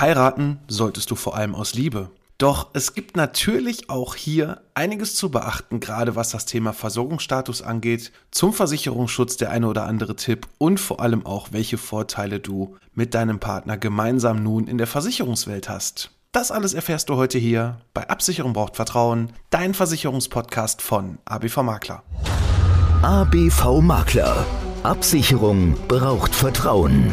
Heiraten solltest du vor allem aus Liebe. Doch es gibt natürlich auch hier einiges zu beachten, gerade was das Thema Versorgungsstatus angeht, zum Versicherungsschutz der eine oder andere Tipp und vor allem auch, welche Vorteile du mit deinem Partner gemeinsam nun in der Versicherungswelt hast. Das alles erfährst du heute hier bei Absicherung braucht Vertrauen, dein Versicherungspodcast von ABV Makler. ABV Makler. Absicherung braucht Vertrauen.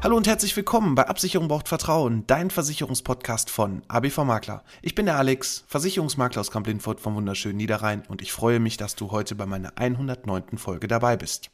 Hallo und herzlich willkommen bei Absicherung braucht Vertrauen, dein Versicherungspodcast von ABV Makler. Ich bin der Alex, Versicherungsmakler aus Kamp-Lindfurt vom wunderschönen Niederrhein und ich freue mich, dass du heute bei meiner 109. Folge dabei bist.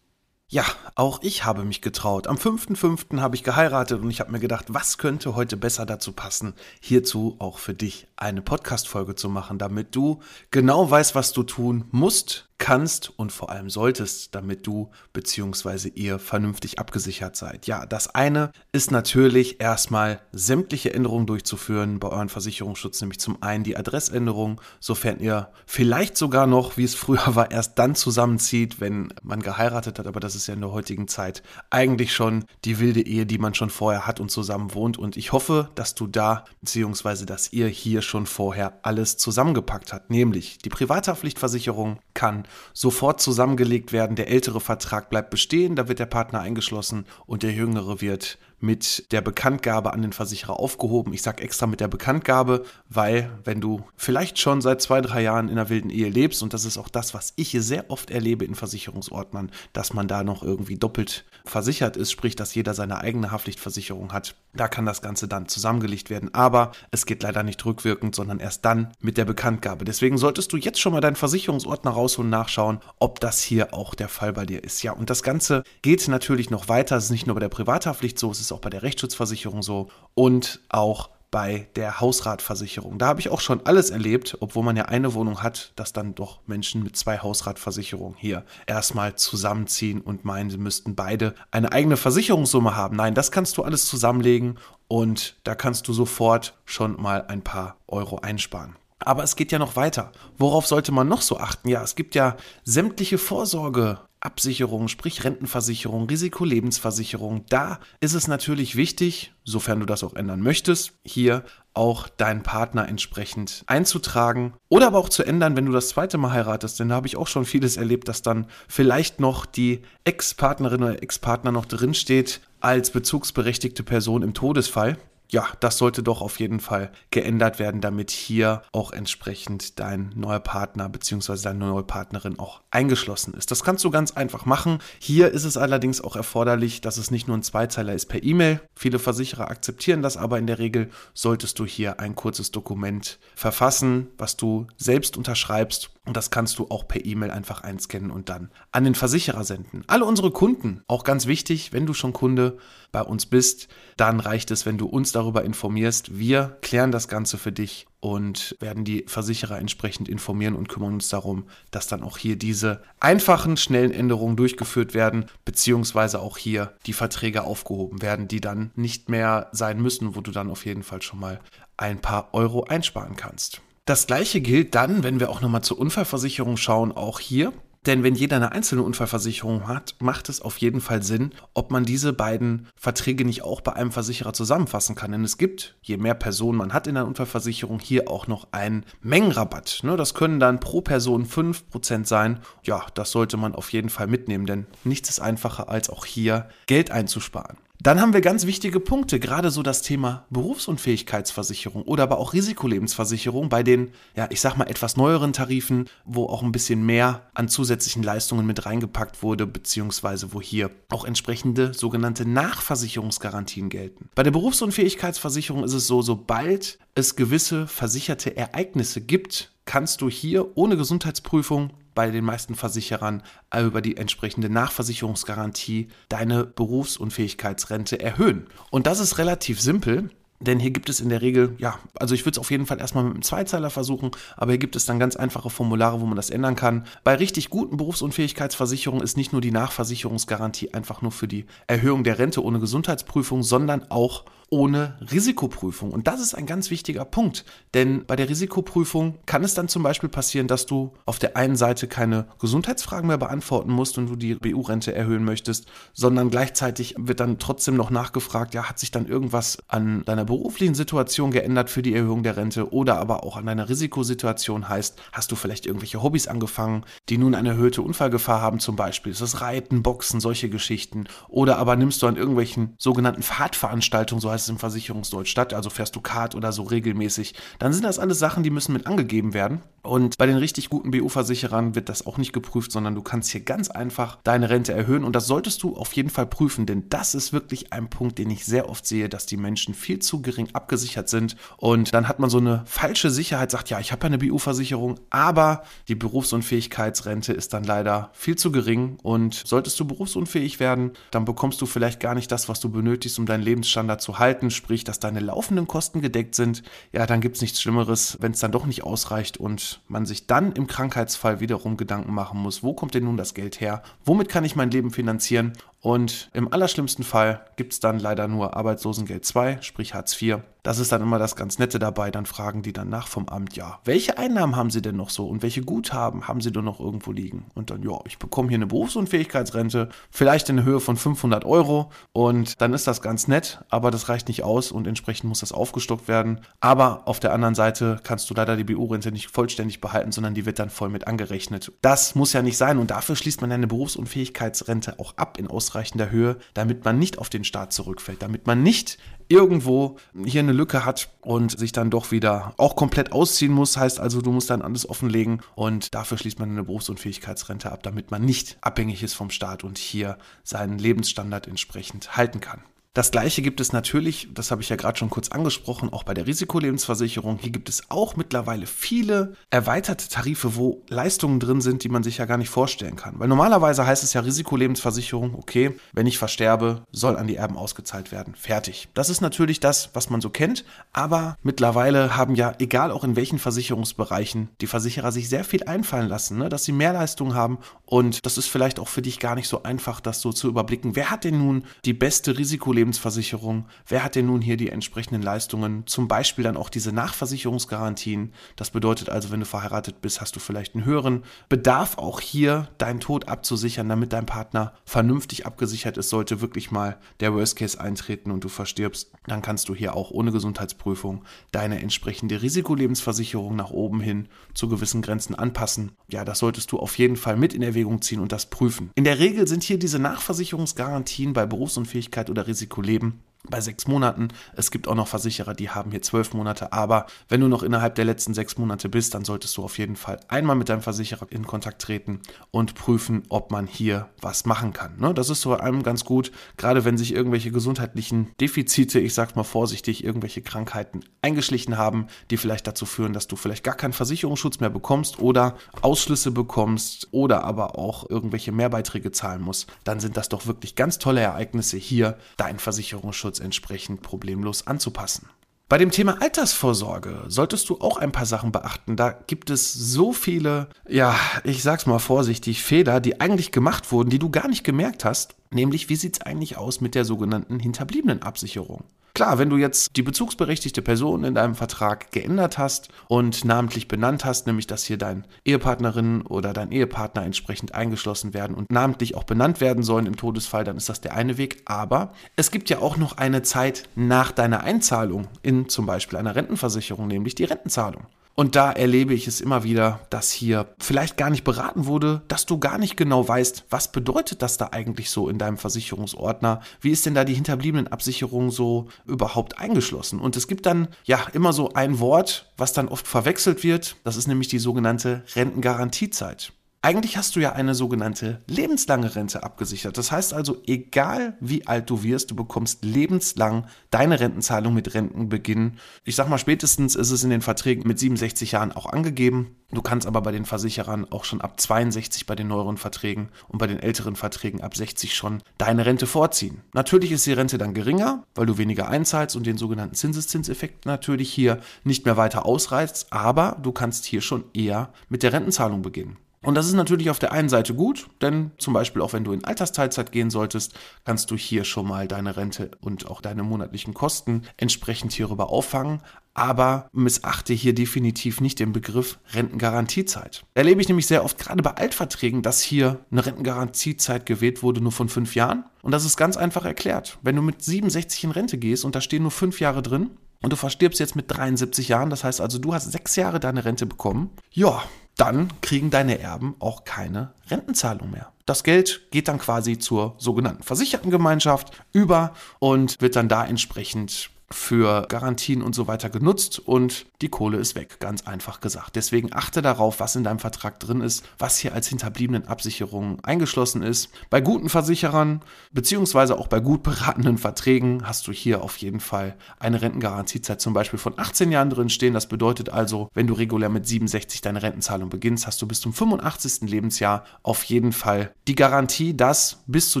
Ja, auch ich habe mich getraut. Am 5.5. habe ich geheiratet und ich habe mir gedacht, was könnte heute besser dazu passen, hierzu auch für dich eine Podcast-Folge zu machen, damit du genau weißt, was du tun musst, kannst und vor allem solltest, damit du bzw. ihr vernünftig abgesichert seid. Ja, das eine ist natürlich erstmal sämtliche Änderungen durchzuführen bei euren Versicherungsschutz, nämlich zum einen die Adressänderung, sofern ihr vielleicht sogar noch, wie es früher war, erst dann zusammenzieht, wenn man geheiratet hat, aber das ist ja in der heutigen Zeit eigentlich schon die wilde Ehe, die man schon vorher hat und zusammen wohnt und ich hoffe, dass du da bzw. dass ihr hier schon vorher alles zusammengepackt habt, nämlich die Privathaftpflichtversicherung kann sofort zusammengelegt werden. Der ältere Vertrag bleibt bestehen, da wird der Partner eingeschlossen und der jüngere wird mit der Bekanntgabe an den Versicherer aufgehoben. Ich sage extra mit der Bekanntgabe, weil wenn du vielleicht schon seit zwei, drei Jahren in einer wilden Ehe lebst, und das ist auch das, was ich hier sehr oft erlebe in Versicherungsordnern, dass man da noch irgendwie doppelt versichert ist, sprich, dass jeder seine eigene Haftpflichtversicherung hat, da kann das Ganze dann zusammengelegt werden. Aber es geht leider nicht rückwirkend, sondern erst dann mit der Bekanntgabe. Deswegen solltest du jetzt schon mal deinen Versicherungsordner rausholen und nachschauen, ob das hier auch der Fall bei dir ist. Ja, und das Ganze geht natürlich noch weiter. Es ist nicht nur bei der Privathaftpflicht so, es ist auch bei der Rechtsschutzversicherung so und auch bei der Hausratversicherung. Da habe ich auch schon alles erlebt, obwohl man ja eine Wohnung hat, dass dann doch Menschen mit zwei Hausratversicherungen hier erstmal zusammenziehen und meinen, sie müssten beide eine eigene Versicherungssumme haben. Nein, das kannst du alles zusammenlegen und da kannst du sofort schon mal ein paar Euro einsparen. Aber es geht ja noch weiter. Worauf sollte man noch so achten? Ja, es gibt ja sämtliche Vorsorge Absicherung, sprich Rentenversicherung, Risikolebensversicherung, da ist es natürlich wichtig, sofern du das auch ändern möchtest, hier auch deinen Partner entsprechend einzutragen oder aber auch zu ändern, wenn du das zweite Mal heiratest. Denn da habe ich auch schon vieles erlebt, dass dann vielleicht noch die Ex-Partnerin oder Ex-Partner noch drinsteht als bezugsberechtigte Person im Todesfall ja, das sollte doch auf jeden Fall geändert werden, damit hier auch entsprechend dein neuer Partner bzw. deine neue Partnerin auch eingeschlossen ist. Das kannst du ganz einfach machen. Hier ist es allerdings auch erforderlich, dass es nicht nur ein Zweizeiler ist per E-Mail. Viele Versicherer akzeptieren das, aber in der Regel solltest du hier ein kurzes Dokument verfassen, was du selbst unterschreibst und das kannst du auch per E-Mail einfach einscannen und dann an den Versicherer senden. Alle unsere Kunden, auch ganz wichtig, wenn du schon Kunde bei uns bist, dann reicht es, wenn du uns darüber informierst. Wir klären das Ganze für dich und werden die Versicherer entsprechend informieren und kümmern uns darum, dass dann auch hier diese einfachen, schnellen Änderungen durchgeführt werden, beziehungsweise auch hier die Verträge aufgehoben werden, die dann nicht mehr sein müssen, wo du dann auf jeden Fall schon mal ein paar Euro einsparen kannst. Das gleiche gilt dann, wenn wir auch nochmal zur Unfallversicherung schauen, auch hier. Denn wenn jeder eine einzelne Unfallversicherung hat, macht es auf jeden Fall Sinn, ob man diese beiden Verträge nicht auch bei einem Versicherer zusammenfassen kann. Denn es gibt, je mehr Personen man hat in der Unfallversicherung, hier auch noch einen Mengenrabatt. Ne, das können dann pro Person 5% sein. Ja, das sollte man auf jeden Fall mitnehmen, denn nichts ist einfacher als auch hier Geld einzusparen. Dann haben wir ganz wichtige Punkte, gerade so das Thema Berufsunfähigkeitsversicherung oder aber auch Risikolebensversicherung bei den, ja, ich sag mal etwas neueren Tarifen, wo auch ein bisschen mehr an zusätzlichen Leistungen mit reingepackt wurde, beziehungsweise wo hier auch entsprechende sogenannte Nachversicherungsgarantien gelten. Bei der Berufsunfähigkeitsversicherung ist es so, sobald es gewisse versicherte Ereignisse gibt, kannst du hier ohne Gesundheitsprüfung bei den meisten Versicherern über die entsprechende Nachversicherungsgarantie deine Berufsunfähigkeitsrente erhöhen. Und das ist relativ simpel. Denn hier gibt es in der Regel, ja, also ich würde es auf jeden Fall erstmal mit einem Zweizeiler versuchen, aber hier gibt es dann ganz einfache Formulare, wo man das ändern kann. Bei richtig guten Berufsunfähigkeitsversicherungen ist nicht nur die Nachversicherungsgarantie einfach nur für die Erhöhung der Rente ohne Gesundheitsprüfung, sondern auch ohne Risikoprüfung. Und das ist ein ganz wichtiger Punkt, denn bei der Risikoprüfung kann es dann zum Beispiel passieren, dass du auf der einen Seite keine Gesundheitsfragen mehr beantworten musst und du die BU-Rente erhöhen möchtest, sondern gleichzeitig wird dann trotzdem noch nachgefragt, ja, hat sich dann irgendwas an deiner beruflichen Situation geändert für die Erhöhung der Rente oder aber auch an deiner Risikosituation? Heißt, hast du vielleicht irgendwelche Hobbys angefangen, die nun eine erhöhte Unfallgefahr haben zum Beispiel, ist das Reiten, Boxen, solche Geschichten? Oder aber nimmst du an irgendwelchen sogenannten Fahrtveranstaltungen, so heißt es im Versicherungsdeutsch statt, also fährst du Kart oder so regelmäßig, dann sind das alles Sachen, die müssen mit angegeben werden. Und bei den richtig guten BU-Versicherern wird das auch nicht geprüft, sondern du kannst hier ganz einfach deine Rente erhöhen. Und das solltest du auf jeden Fall prüfen, denn das ist wirklich ein Punkt, den ich sehr oft sehe, dass die Menschen viel zu gering abgesichert sind. Und dann hat man so eine falsche Sicherheit, sagt, ja, ich habe ja eine BU-Versicherung, aber die Berufsunfähigkeitsrente ist dann leider viel zu gering. Und solltest du berufsunfähig werden, dann bekommst du vielleicht gar nicht das, was du benötigst, um deinen Lebensstandard zu halten halten, sprich, dass deine laufenden Kosten gedeckt sind, ja, dann gibt es nichts Schlimmeres, wenn es dann doch nicht ausreicht und man sich dann im Krankheitsfall wiederum Gedanken machen muss, wo kommt denn nun das Geld her? Womit kann ich mein Leben finanzieren? Und im allerschlimmsten Fall gibt es dann leider nur Arbeitslosengeld 2, sprich Hartz IV. Das ist dann immer das ganz Nette dabei. Dann fragen die dann nach vom Amt, ja, welche Einnahmen haben Sie denn noch so und welche Guthaben haben Sie denn noch irgendwo liegen? Und dann, ja, ich bekomme hier eine Berufsunfähigkeitsrente, vielleicht in Höhe von 500 Euro und dann ist das ganz nett, aber das reicht nicht aus und entsprechend muss das aufgestockt werden. Aber auf der anderen Seite kannst du leider die BU-Rente nicht vollständig behalten, sondern die wird dann voll mit angerechnet. Das muss ja nicht sein und dafür schließt man eine Berufsunfähigkeitsrente auch ab in Ausreichend ausreichender Höhe, damit man nicht auf den Start zurückfällt, damit man nicht irgendwo hier eine Lücke hat und sich dann doch wieder auch komplett ausziehen muss. Heißt also, du musst dann alles offenlegen und dafür schließt man eine Berufsunfähigkeitsrente ab, damit man nicht abhängig ist vom Staat und hier seinen Lebensstandard entsprechend halten kann. Das gleiche gibt es natürlich, das habe ich ja gerade schon kurz angesprochen, auch bei der Risikolebensversicherung. Hier gibt es auch mittlerweile viele erweiterte Tarife, wo Leistungen drin sind, die man sich ja gar nicht vorstellen kann. Weil normalerweise heißt es ja Risikolebensversicherung, okay, wenn ich versterbe, soll an die Erben ausgezahlt werden. Fertig. Das ist natürlich das, was man so kennt, aber mittlerweile haben ja, egal auch in welchen Versicherungsbereichen, die Versicherer sich sehr viel einfallen lassen, ne? dass sie mehr Leistungen haben und das ist vielleicht auch für dich gar nicht so einfach, das so zu überblicken. Wer hat denn nun die beste Risikolebensversicherung? Lebensversicherung. Wer hat denn nun hier die entsprechenden Leistungen? Zum Beispiel dann auch diese Nachversicherungsgarantien. Das bedeutet also, wenn du verheiratet bist, hast du vielleicht einen höheren Bedarf, auch hier deinen Tod abzusichern, damit dein Partner vernünftig abgesichert ist. Sollte wirklich mal der Worst Case eintreten und du verstirbst, dann kannst du hier auch ohne Gesundheitsprüfung deine entsprechende Risikolebensversicherung nach oben hin zu gewissen Grenzen anpassen. Ja, das solltest du auf jeden Fall mit in Erwägung ziehen und das prüfen. In der Regel sind hier diese Nachversicherungsgarantien bei Berufsunfähigkeit oder Risiko Risiko leben bei sechs Monaten. Es gibt auch noch Versicherer, die haben hier zwölf Monate. Aber wenn du noch innerhalb der letzten sechs Monate bist, dann solltest du auf jeden Fall einmal mit deinem Versicherer in Kontakt treten und prüfen, ob man hier was machen kann. Ne? Das ist so einem ganz gut, gerade wenn sich irgendwelche gesundheitlichen Defizite, ich sag's mal vorsichtig, irgendwelche Krankheiten eingeschlichen haben, die vielleicht dazu führen, dass du vielleicht gar keinen Versicherungsschutz mehr bekommst oder Ausschlüsse bekommst oder aber auch irgendwelche Mehrbeiträge zahlen musst, dann sind das doch wirklich ganz tolle Ereignisse hier, dein Versicherungsschutz entsprechend problemlos anzupassen. Bei dem Thema Altersvorsorge solltest du auch ein paar Sachen beachten. Da gibt es so viele, ja, ich sag's mal vorsichtig, Fehler, die eigentlich gemacht wurden, die du gar nicht gemerkt hast. Nämlich, wie sieht's eigentlich aus mit der sogenannten hinterbliebenen Absicherung? Klar, wenn du jetzt die bezugsberechtigte Person in deinem Vertrag geändert hast und namentlich benannt hast, nämlich dass hier dein Ehepartnerin oder dein Ehepartner entsprechend eingeschlossen werden und namentlich auch benannt werden sollen im Todesfall, dann ist das der eine Weg. Aber es gibt ja auch noch eine Zeit nach deiner Einzahlung in zum Beispiel einer Rentenversicherung, nämlich die Rentenzahlung. Und da erlebe ich es immer wieder, dass hier vielleicht gar nicht beraten wurde, dass du gar nicht genau weißt, was bedeutet das da eigentlich so in deinem Versicherungsordner? Wie ist denn da die hinterbliebenen Absicherung so überhaupt eingeschlossen? Und es gibt dann ja immer so ein Wort, was dann oft verwechselt wird. Das ist nämlich die sogenannte Rentengarantiezeit. Eigentlich hast du ja eine sogenannte lebenslange Rente abgesichert. Das heißt also, egal wie alt du wirst, du bekommst lebenslang deine Rentenzahlung mit Rentenbeginn. Ich sag mal, spätestens ist es in den Verträgen mit 67 Jahren auch angegeben. Du kannst aber bei den Versicherern auch schon ab 62 bei den neueren Verträgen und bei den älteren Verträgen ab 60 schon deine Rente vorziehen. Natürlich ist die Rente dann geringer, weil du weniger einzahlst und den sogenannten Zinseszinseffekt natürlich hier nicht mehr weiter ausreizt, aber du kannst hier schon eher mit der Rentenzahlung beginnen. Und das ist natürlich auf der einen Seite gut, denn zum Beispiel auch wenn du in Altersteilzeit gehen solltest, kannst du hier schon mal deine Rente und auch deine monatlichen Kosten entsprechend hierüber auffangen. Aber missachte hier definitiv nicht den Begriff Rentengarantiezeit. Erlebe ich nämlich sehr oft, gerade bei Altverträgen, dass hier eine Rentengarantiezeit gewählt wurde, nur von fünf Jahren. Und das ist ganz einfach erklärt. Wenn du mit 67 in Rente gehst und da stehen nur fünf Jahre drin, und du verstirbst jetzt mit 73 Jahren, das heißt also, du hast sechs Jahre deine Rente bekommen, ja, dann kriegen deine Erben auch keine Rentenzahlung mehr. Das Geld geht dann quasi zur sogenannten Versichertengemeinschaft über und wird dann da entsprechend für Garantien und so weiter genutzt und die Kohle ist weg, ganz einfach gesagt. Deswegen achte darauf, was in deinem Vertrag drin ist, was hier als hinterbliebenen Absicherung eingeschlossen ist. Bei guten Versicherern beziehungsweise auch bei gut beratenden Verträgen hast du hier auf jeden Fall eine Rentengarantiezeit zum Beispiel von 18 Jahren drin stehen. Das bedeutet also, wenn du regulär mit 67 deine Rentenzahlung beginnst, hast du bis zum 85. Lebensjahr auf jeden Fall die Garantie, dass bis zu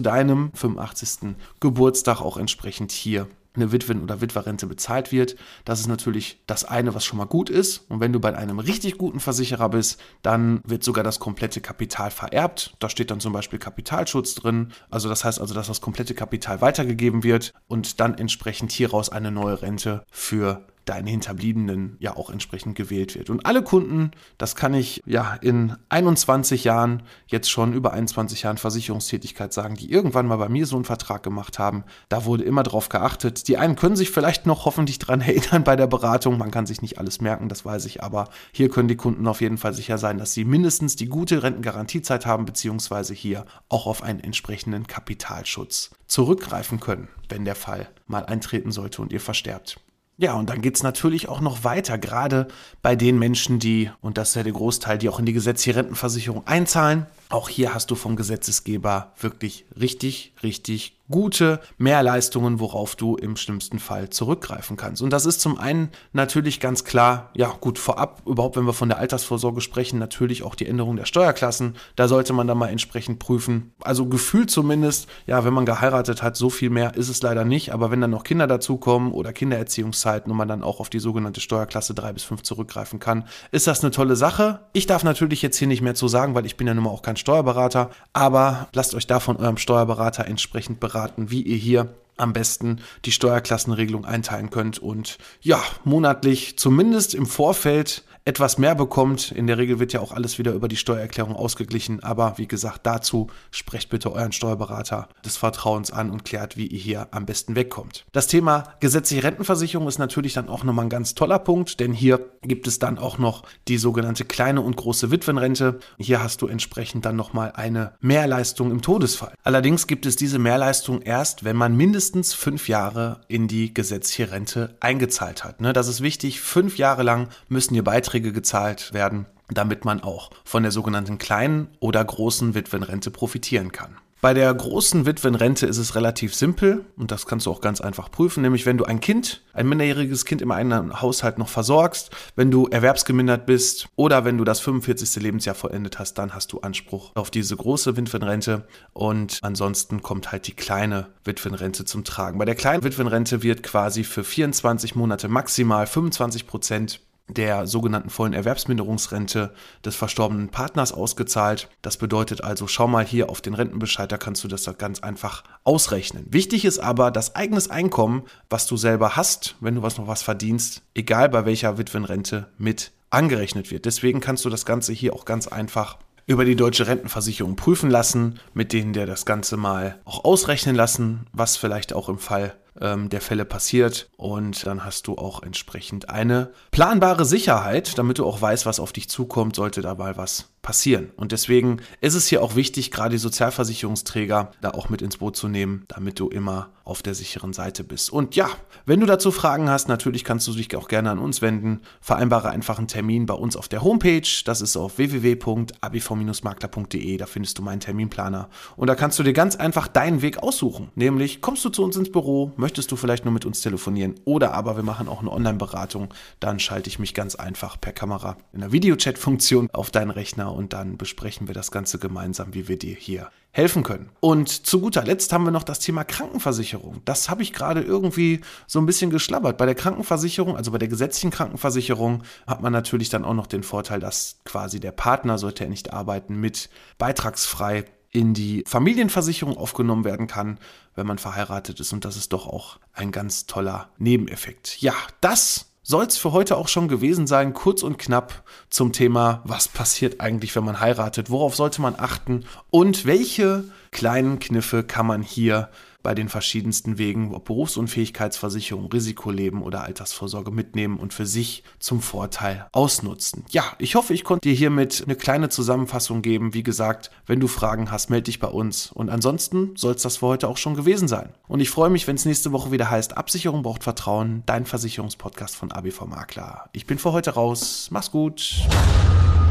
deinem 85. Geburtstag auch entsprechend hier eine Witwen- oder Witwerrente bezahlt wird. Das ist natürlich das eine, was schon mal gut ist. Und wenn du bei einem richtig guten Versicherer bist, dann wird sogar das komplette Kapital vererbt. Da steht dann zum Beispiel Kapitalschutz drin. Also das heißt also, dass das komplette Kapital weitergegeben wird und dann entsprechend hieraus eine neue Rente für deinen Hinterbliebenen ja auch entsprechend gewählt wird. Und alle Kunden, das kann ich ja in 21 Jahren, jetzt schon über 21 Jahren Versicherungstätigkeit sagen, die irgendwann mal bei mir so einen Vertrag gemacht haben, da wurde immer drauf geachtet. Die einen können sich vielleicht noch hoffentlich dran erinnern bei der Beratung, man kann sich nicht alles merken, das weiß ich, aber hier können die Kunden auf jeden Fall sicher sein, dass sie mindestens die gute Rentengarantiezeit haben, beziehungsweise hier auch auf einen entsprechenden Kapitalschutz zurückgreifen können, wenn der Fall mal eintreten sollte und ihr versterbt. Ja, und dann geht's natürlich auch noch weiter, gerade bei den Menschen, die, und das ist ja der Großteil, die auch in die gesetzliche Rentenversicherung einzahlen. Auch hier hast du vom Gesetzesgeber wirklich richtig, richtig gute Mehrleistungen, worauf du im schlimmsten Fall zurückgreifen kannst. Und das ist zum einen natürlich ganz klar, ja gut, vorab, überhaupt wenn wir von der Altersvorsorge sprechen, natürlich auch die Änderung der Steuerklassen. Da sollte man dann mal entsprechend prüfen. Also gefühlt zumindest, ja, wenn man geheiratet hat, so viel mehr ist es leider nicht. Aber wenn dann noch Kinder dazukommen oder Kindererziehungszeiten und man dann auch auf die sogenannte Steuerklasse 3 bis 5 zurückgreifen kann, ist das eine tolle Sache. Ich darf natürlich jetzt hier nicht mehr zu sagen, weil ich bin ja nun mal auch kein Steuerberater. Aber lasst euch da von eurem Steuerberater entsprechend beraten wie ihr hier am besten die Steuerklassenregelung einteilen könnt und ja, monatlich zumindest im Vorfeld etwas mehr bekommt. In der Regel wird ja auch alles wieder über die Steuererklärung ausgeglichen. Aber wie gesagt, dazu sprecht bitte euren Steuerberater des Vertrauens an und klärt, wie ihr hier am besten wegkommt. Das Thema gesetzliche Rentenversicherung ist natürlich dann auch nochmal ein ganz toller Punkt, denn hier gibt es dann auch noch die sogenannte kleine und große Witwenrente. Hier hast du entsprechend dann nochmal eine Mehrleistung im Todesfall. Allerdings gibt es diese Mehrleistung erst, wenn man mindestens fünf Jahre in die gesetzliche Rente eingezahlt hat. Ne, das ist wichtig. Fünf Jahre lang müssen hier Beiträge Beiträge gezahlt werden, damit man auch von der sogenannten kleinen oder großen Witwenrente profitieren kann. Bei der großen Witwenrente ist es relativ simpel und das kannst du auch ganz einfach prüfen, nämlich wenn du ein Kind, ein minderjähriges Kind im eigenen Haushalt noch versorgst, wenn du erwerbsgemindert bist oder wenn du das 45. Lebensjahr vollendet hast, dann hast du Anspruch auf diese große Witwenrente und ansonsten kommt halt die kleine Witwenrente zum Tragen. Bei der kleinen Witwenrente wird quasi für 24 Monate maximal 25 Prozent der sogenannten vollen Erwerbsminderungsrente des verstorbenen Partners ausgezahlt. Das bedeutet also, schau mal hier auf den Rentenbescheid, da kannst du das ganz einfach ausrechnen. Wichtig ist aber, das eigenes Einkommen, was du selber hast, wenn du was noch was verdienst, egal bei welcher Witwenrente, mit angerechnet wird. Deswegen kannst du das Ganze hier auch ganz einfach über die deutsche Rentenversicherung prüfen lassen, mit denen dir das Ganze mal auch ausrechnen lassen, was vielleicht auch im Fall ähm, der Fälle passiert. Und dann hast du auch entsprechend eine planbare Sicherheit, damit du auch weißt, was auf dich zukommt, sollte dabei was passieren. Und deswegen ist es hier auch wichtig, gerade die Sozialversicherungsträger da auch mit ins Boot zu nehmen, damit du immer auf der sicheren Seite bist. Und ja, wenn du dazu Fragen hast, natürlich kannst du dich auch gerne an uns wenden. Vereinbare einfach einen Termin bei uns auf der Homepage. Das ist auf www.abv-makler.de. Da findest du meinen Terminplaner. Und da kannst du dir ganz einfach deinen Weg aussuchen. Nämlich, kommst du zu uns ins Büro, möchtest du vielleicht nur mit uns telefonieren oder aber wir machen auch eine Online-Beratung. Dann schalte ich mich ganz einfach per Kamera in der Videochat-Funktion auf deinen Rechner und dann besprechen wir das Ganze gemeinsam, wie wir dir hier helfen können. Und zu guter Letzt haben wir noch das Thema Krankenversicherung. Das habe ich gerade irgendwie so ein bisschen geschlabbert. Bei der Krankenversicherung, also bei der gesetzlichen Krankenversicherung, hat man natürlich dann auch noch den Vorteil, dass quasi der Partner, sollte er nicht arbeiten, mit beitragsfrei in die Familienversicherung aufgenommen werden kann, wenn man verheiratet ist. Und das ist doch auch ein ganz toller Nebeneffekt. Ja, das soll es für heute auch schon gewesen sein, kurz und knapp zum Thema, was passiert eigentlich, wenn man heiratet, worauf sollte man achten und welche kleinen Kniffe kann man hier bei den verschiedensten Wegen, ob Berufsunfähigkeitsversicherung, Risikoleben oder Altersvorsorge mitnehmen und für sich zum Vorteil ausnutzen. Ja, ich hoffe, ich konnte dir hiermit eine kleine Zusammenfassung geben. Wie gesagt, wenn du Fragen hast, melde dich bei uns. Und ansonsten soll es das für heute auch schon gewesen sein. Und ich freue mich, wenn es nächste Woche wieder heißt, Absicherung braucht Vertrauen, dein Versicherungspodcast von ABV Makler. Ich bin für heute raus. Mach's gut.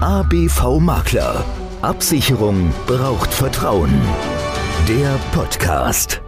ABV Makler. Absicherung braucht Vertrauen. Der Podcast.